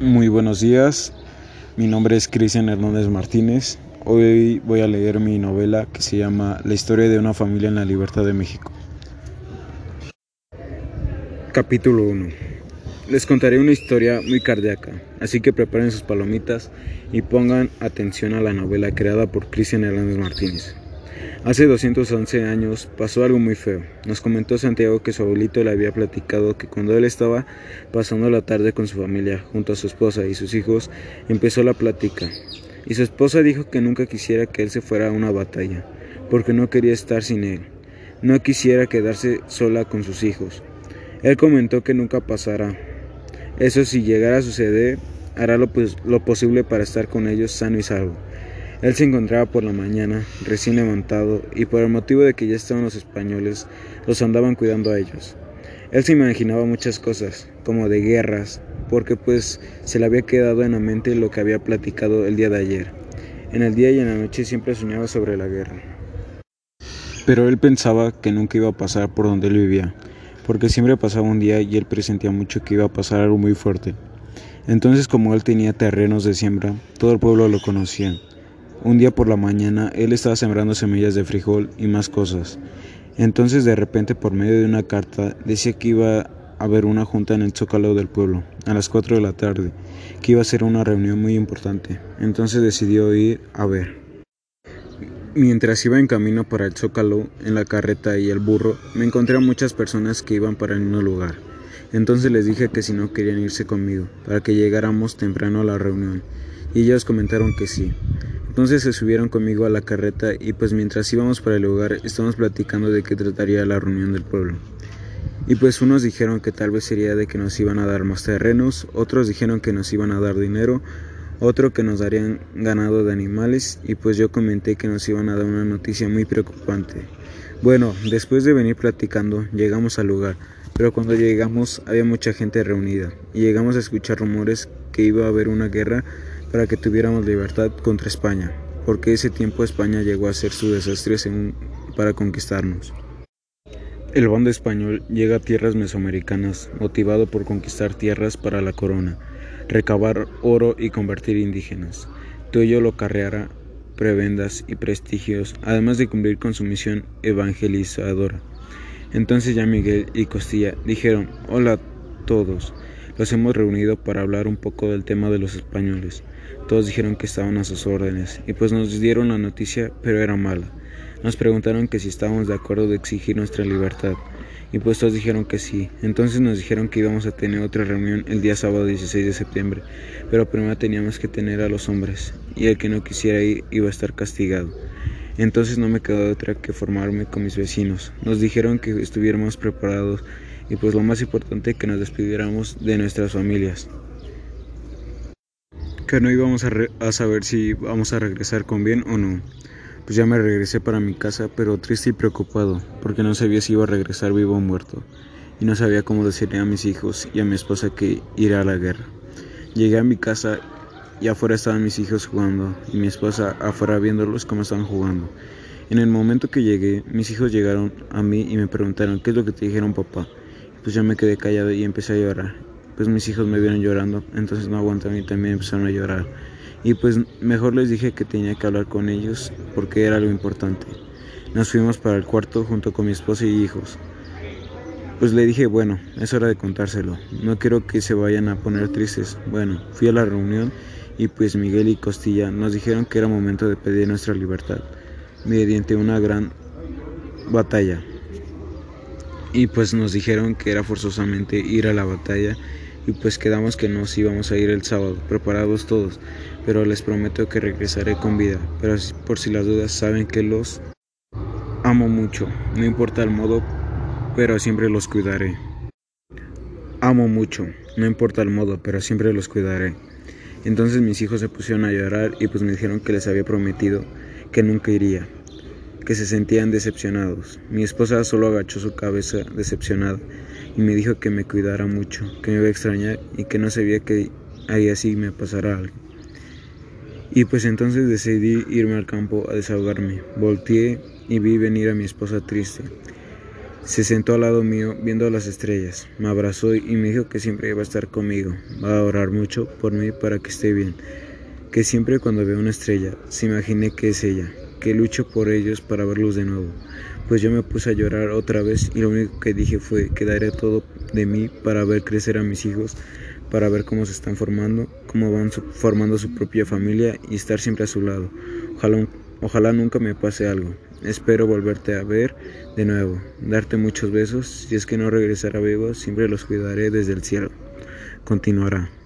Muy buenos días, mi nombre es Cristian Hernández Martínez. Hoy voy a leer mi novela que se llama La historia de una familia en la libertad de México. Capítulo 1. Les contaré una historia muy cardíaca, así que preparen sus palomitas y pongan atención a la novela creada por Cristian Hernández Martínez. Hace 211 años pasó algo muy feo. Nos comentó Santiago que su abuelito le había platicado que cuando él estaba pasando la tarde con su familia, junto a su esposa y sus hijos, empezó la plática. Y su esposa dijo que nunca quisiera que él se fuera a una batalla, porque no quería estar sin él. No quisiera quedarse sola con sus hijos. Él comentó que nunca pasará. Eso si llegara a suceder, hará lo, posible para estar con ellos sano y salvo. Él se encontraba por la mañana, recién levantado, y por el motivo de que ya estaban los españoles, los andaban cuidando a ellos. Él se imaginaba muchas cosas, como de guerras, porque pues se le había quedado en la mente lo que había platicado el día de ayer. En el día y en la noche siempre soñaba sobre la guerra. Pero él pensaba que nunca iba a pasar por donde él vivía, porque siempre pasaba un día y él presentía mucho que iba a pasar algo muy fuerte. Entonces como él tenía terrenos de siembra, todo el pueblo lo conocía un día por la mañana él estaba sembrando semillas de frijol y más cosas. Entonces de repente por medio de una carta decía que iba a haber una junta en el zócalo del pueblo a las 4 de la tarde, que iba a ser una reunión muy importante. Entonces decidió ir a ver. Mientras iba en camino para el zócalo, en la carreta y el burro, me encontré a muchas personas que iban para el mismo lugar. Entonces les dije que si no querían irse conmigo, para que llegáramos temprano a la reunión, y ellos comentaron que sí. Entonces se subieron conmigo a la carreta y pues mientras íbamos para el lugar estábamos platicando de qué trataría la reunión del pueblo. Y pues unos dijeron que tal vez sería de que nos iban a dar más terrenos, otros dijeron que nos iban a dar dinero, otro que nos darían ganado de animales y pues yo comenté que nos iban a dar una noticia muy preocupante. Bueno, después de venir platicando llegamos al lugar, pero cuando llegamos había mucha gente reunida y llegamos a escuchar rumores que iba a haber una guerra para que tuviéramos libertad contra España, porque ese tiempo España llegó a hacer su desastre para conquistarnos. El bando español llega a tierras mesoamericanas, motivado por conquistar tierras para la corona, recabar oro y convertir indígenas. Ello lo carreará prebendas y prestigios, además de cumplir con su misión evangelizadora. Entonces ya Miguel y Costilla dijeron, hola a todos, los hemos reunido para hablar un poco del tema de los españoles. Todos dijeron que estaban a sus órdenes y pues nos dieron la noticia, pero era mala. Nos preguntaron que si estábamos de acuerdo de exigir nuestra libertad y pues todos dijeron que sí. Entonces nos dijeron que íbamos a tener otra reunión el día sábado 16 de septiembre, pero primero teníamos que tener a los hombres y el que no quisiera ir iba a estar castigado. Entonces no me quedó otra que formarme con mis vecinos. Nos dijeron que estuviéramos preparados y pues lo más importante que nos despidiéramos de nuestras familias que no íbamos a, saber si vamos a regresar con bien o no. Pues ya me regresé para mi casa, pero triste y preocupado, porque no sabía si iba a regresar vivo o muerto, y no sabía cómo decirle a mis hijos y a mi esposa que irá a la guerra. Llegué a mi casa y afuera estaban mis hijos jugando, y mi esposa afuera viéndolos cómo estaban jugando. En el momento que llegué, mis hijos llegaron a mí y me preguntaron, ¿qué es lo que te dijeron papá? Pues yo me quedé callado y empecé a llorar pues mis hijos me vieron llorando, entonces no aguantaron y también empezaron a llorar. Y pues mejor les dije que tenía que hablar con ellos porque era algo importante. Nos fuimos para el cuarto junto con mi esposa y hijos. Pues le dije, bueno, es hora de contárselo. No quiero que se vayan a poner tristes. Bueno, fui a la reunión y pues Miguel y Costilla nos dijeron que era momento de pedir nuestra libertad mediante una gran batalla. Y pues nos dijeron que era forzosamente ir a la batalla y pues quedamos que nos íbamos a ir el sábado, preparados todos, pero les prometo que regresaré con vida, pero por si las dudas saben que los amo mucho, no importa el modo, pero siempre los cuidaré. Amo mucho, no importa el modo, pero siempre los cuidaré. Entonces mis hijos se pusieron a llorar y pues me dijeron que les había prometido que nunca iría, que se sentían decepcionados. Mi esposa solo agachó su cabeza decepcionada y me dijo que me cuidara mucho, que me iba a extrañar y que no sabía que ahí así me pasara algo. Y pues entonces decidí irme al campo a desahogarme. Volteé y vi venir a mi esposa triste. Se sentó al lado mío viendo las estrellas, me abrazó y me dijo que siempre iba a estar conmigo, va a orar mucho por mí para que esté bien, que siempre cuando veo una estrella se imagine que es ella, que lucho por ellos para verlos de nuevo. Pues yo me puse a llorar otra vez y lo único que dije fue que daré todo de mí para ver crecer a mis hijos, para ver cómo se están formando, cómo van formando su propia familia y estar siempre a su lado. Ojalá, ojalá nunca me pase algo. Espero volverte a ver de nuevo, darte muchos besos. Si es que no regresara vivo, siempre los cuidaré desde el cielo. Continuará.